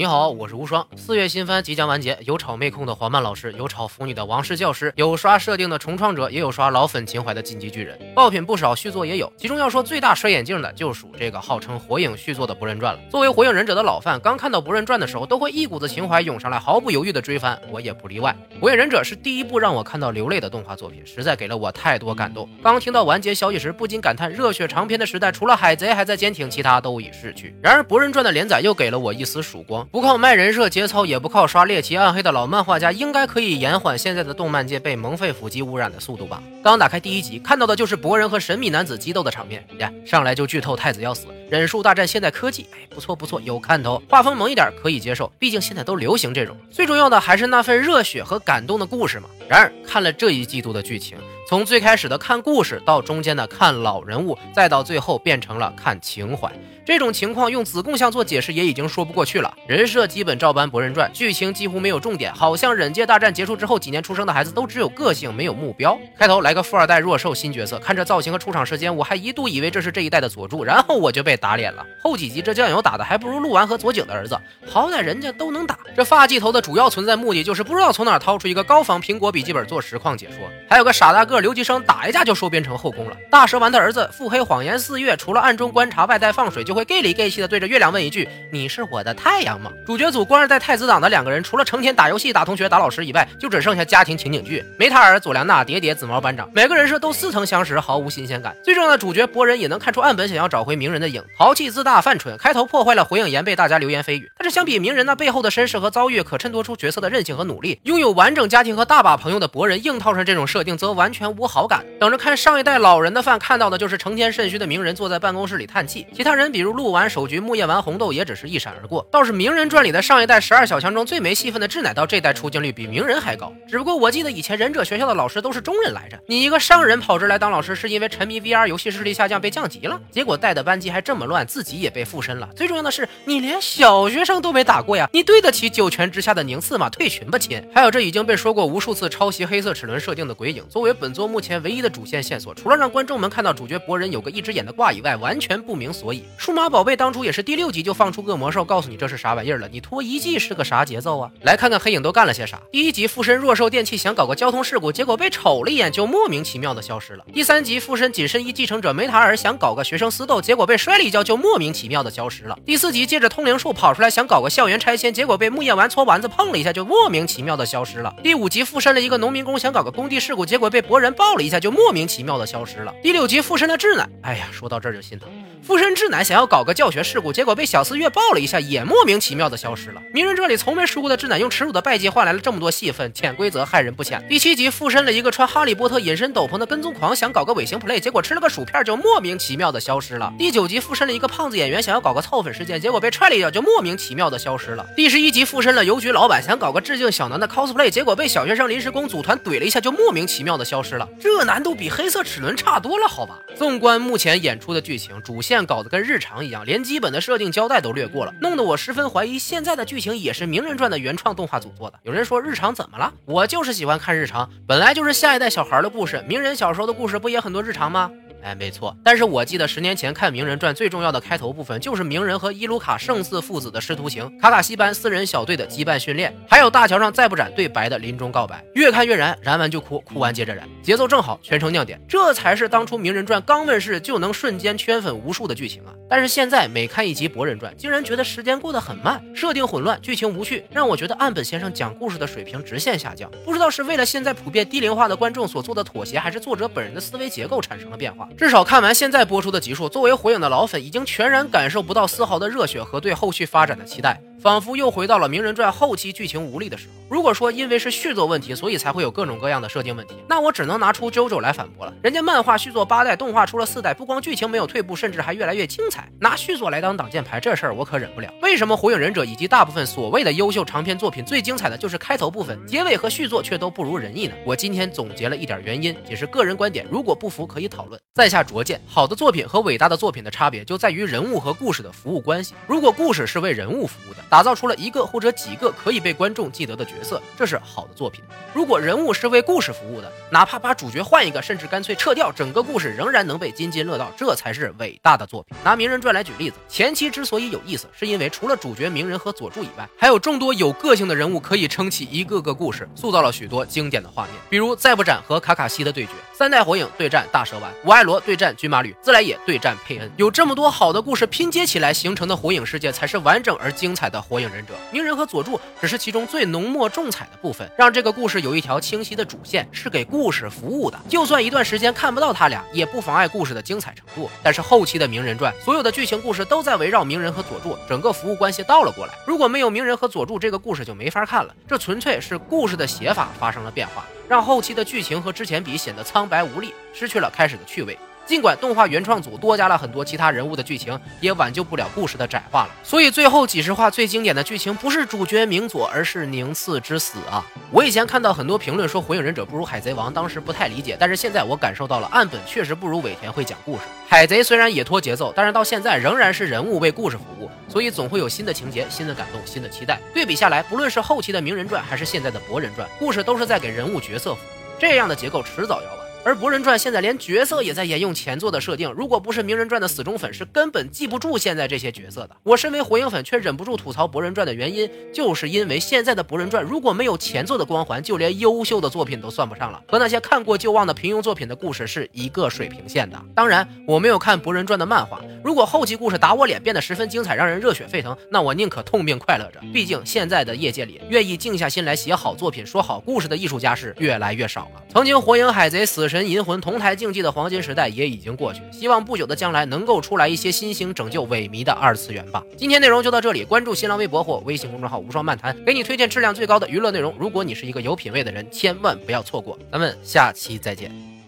你好，我是无双。四月新番即将完结，有炒妹控的黄曼老师，有炒腐女的王室教师，有刷设定的重创者，也有刷老粉情怀的进击巨人。爆品不少，续作也有。其中要说最大摔眼镜的，就属这个号称火影续作的《博人传》了。作为火影忍者的老范，刚看到《博人传》的时候，都会一股子情怀涌上来，毫不犹豫的追番，我也不例外。《火影忍者》是第一部让我看到流泪的动画作品，实在给了我太多感动。刚听到完结消息时，不禁感叹热血长篇的时代，除了海贼还在坚挺，其他都已逝去。然而，《博人传》的连载又给了我一丝曙光。不靠卖人设节操，也不靠刷猎奇暗黑的老漫画家，应该可以延缓现在的动漫界被萌废腹肌污染的速度吧？刚打开第一集，看到的就是博人和神秘男子激斗的场面呀，上来就剧透太子要死，忍术大战现代科技，哎，不错不错，有看头，画风萌一点可以接受，毕竟现在都流行这种。最重要的还是那份热血和感动的故事嘛。然而看了这一季度的剧情，从最开始的看故事，到中间的看老人物，再到最后变成了看情怀。这种情况用子贡像做解释也已经说不过去了。人设基本照搬《博人传》，剧情几乎没有重点，好像忍界大战结束之后几年出生的孩子都只有个性没有目标。开头来个富二代弱兽新角色，看这造型和出场时间，我还一度以为这是这一代的佐助，然后我就被打脸了。后几集这酱油打的还不如鹿丸和佐井的儿子，好歹人家都能打。这发髻头的主要存在目的就是不知道从哪掏出一个高仿苹果笔记本做实况解说，还有个傻大个留级生打一架就收编成后宫了。大蛇丸的儿子腹黑谎言四月，除了暗中观察外带放水，就会 gay 里 gay 气的对着月亮问一句：“你是我的太阳吗？”主角组官二代太子党的两个人，除了成天打游戏、打同学、打老师以外，就只剩下家庭情景剧。梅塔尔、佐良娜、叠叠、紫毛班长，每个人设都似曾相识，毫无新鲜感。最重要的主角博人也能看出岸本想要找回鸣人的影子，豪气自大、犯蠢，开头破坏了火影岩被大家流言蜚语。但是相比鸣人那背后的身世和遭遇，可衬托出角色的韧性和努力。拥有完整家庭和大把朋友的博人，硬套上这种设定，则完全无好感。等着看上一代老人的饭，看到的就是成天肾虚的鸣人坐在办公室里叹气，其他人比如鹿丸、手菊、木叶丸、红豆也只是一闪而过。倒是鸣人传里的上一代十二小强中最没戏份的志乃，到这代出镜率比鸣人还高。只不过我记得以前忍者学校的老师都是中人来着，你一个商人跑这来当老师，是因为沉迷 VR 游戏视力下降被降级了，结果带的班级还这么么乱，自己也被附身了。最重要的是，你连小学生都没打过呀，你对得起九泉之下的宁次吗？退群吧亲！还有这已经被说过无数次抄袭黑色齿轮设定的鬼影，作为本作目前唯一的主线线索，除了让观众们看到主角博人有个一只眼的挂以外，完全不明所以。数码宝贝当初也是第六集就放出恶魔兽，告诉你这是啥玩意儿了，你拖一季是个啥节奏啊？来看看黑影都干了些啥。第一集附身弱兽电器想搞个交通事故，结果被瞅了一眼就莫名其妙的消失了。第三集附身紧身衣继承者梅塔尔想搞个学生私斗，结果被摔了一跤就莫名其妙的消失了。第四集借着通灵术跑出来想搞个校园拆迁，结果被木叶丸搓丸子碰了一下就莫名其妙的消失了。第五集附身了一个农民工想搞个工地事故，结果被博人抱了一下就莫名其妙的消失了。第六集附身了智乃，哎呀，说到这儿就心疼。附身智乃想要搞个教学事故，结果被小四月抱了一下，也莫名其妙的消失了。鸣人这里从没输过的智乃用耻辱的败绩换来了这么多戏份，潜规则害人不浅。第七集附身了一个穿哈利波特隐身斗篷的跟踪狂，想搞个尾行 play，结果吃了个薯片就莫名其妙的消失了。第九集附身了一个胖子演员，想要搞个凑粉事件，结果被踹了一脚就莫名其妙的消失了。第十一集附身了邮局老板，想搞个致敬小南的 cosplay，结果被小学生临时工组团怼了一下就莫名其妙的消失了。这难度比黑色齿轮差多了，好吧？纵观目前演出的剧情，主线搞得跟日常一样，连基本的设定交代都略过了，弄得我十分怀疑现在的剧情也是《鸣人传》的原创动画组做的。有人说日常怎么了？我就是喜欢看日常，本来就是下一代小孩的故事，鸣人小时候的故事不也很多日常吗？哎，没错，但是我记得十年前看《鸣人传》最重要的开头部分，就是鸣人和伊鲁卡胜似父子的师徒情，卡卡西班四人小队的羁绊训练，还有大桥上再不斩对白的临终告白。越看越燃，燃完就哭，哭完接着燃，节奏正好，全程亮点，这才是当初《鸣人传》刚问世就能瞬间圈粉无数的剧情啊！但是现在每看一集《博人传》，竟然觉得时间过得很慢，设定混乱，剧情无趣，让我觉得岸本先生讲故事的水平直线下降。不知道是为了现在普遍低龄化的观众所做的妥协，还是作者本人的思维结构产生了变化。至少看完现在播出的集数，作为火影的老粉，已经全然感受不到丝毫的热血和对后续发展的期待。仿佛又回到了《鸣人传》后期剧情无力的时候。如果说因为是续作问题，所以才会有各种各样的设定问题，那我只能拿出 JoJo 来反驳了。人家漫画续作八代，动画出了四代，不光剧情没有退步，甚至还越来越精彩。拿续作来当挡箭牌，这事儿我可忍不了。为什么《火影忍者》以及大部分所谓的优秀长篇作品最精彩的就是开头部分，结尾和续作却都不如人意呢？我今天总结了一点原因，也是个人观点，如果不服可以讨论。在下拙见，好的作品和伟大的作品的差别就在于人物和故事的服务关系。如果故事是为人物服务的，打造出了一个或者几个可以被观众记得的角色，这是好的作品。如果人物是为故事服务的，哪怕把主角换一个，甚至干脆撤掉，整个故事仍然能被津津乐道，这才是伟大的作品。拿《名人传》来举例子，前期之所以有意思，是因为除了主角鸣人和佐助以外，还有众多有个性的人物可以撑起一个个故事，塑造了许多经典的画面，比如再不斩和卡卡西的对决，三代火影对战大蛇丸，五爱罗对战军马吕，自来也对战佩恩，有这么多好的故事拼接起来形成的火影世界，才是完整而精彩的火影忍者。鸣人和佐助只是其中最浓墨重彩的部分，让这个故事有一条清晰的主线，是给故事服务的。就算一段时间看不到他俩，也不妨碍故事的精彩程度。但是后期的鸣人传，所有的剧情故事都在围绕鸣人和佐助，整个服务关系倒了过来。如果没有鸣人和佐助，这个故事就没法看了。这纯粹是故事的写法发生了变化，让后期的剧情和之前比显得苍白无力，失去了开始的趣味。尽管动画原创组多加了很多其他人物的剧情，也挽救不了故事的窄化了。所以最后几十话最经典的剧情不是主角明佐，而是宁次之死啊！我以前看到很多评论说《火影忍者》不如《海贼王》，当时不太理解，但是现在我感受到了岸本确实不如尾田会讲故事。海贼虽然也拖节奏，但是到现在仍然是人物为故事服务，所以总会有新的情节、新的感动、新的期待。对比下来，不论是后期的《鸣人传》还是现在的《博人传》，故事都是在给人物角色服务，这样的结构迟早要。而《博人传》现在连角色也在沿用前作的设定，如果不是《鸣人传》的死忠粉，是根本记不住现在这些角色的。我身为火影粉，却忍不住吐槽《博人传》的原因，就是因为现在的《博人传》如果没有前作的光环，就连优秀的作品都算不上了，和那些看过就忘的平庸作品的故事是一个水平线的。当然，我没有看《博人传》的漫画，如果后期故事打我脸变得十分精彩，让人热血沸腾，那我宁可痛并快乐着。毕竟现在的业界里，愿意静下心来写好作品、说好故事的艺术家是越来越少了。曾经《火影》《海贼》《死神》《银魂》同台。竞技的黄金时代也已经过去，希望不久的将来能够出来一些新型拯救萎靡的二次元吧。今天内容就到这里，关注新浪微博或微信公众号“无双漫谈”，给你推荐质量最高的娱乐内容。如果你是一个有品位的人，千万不要错过。咱们下期再见。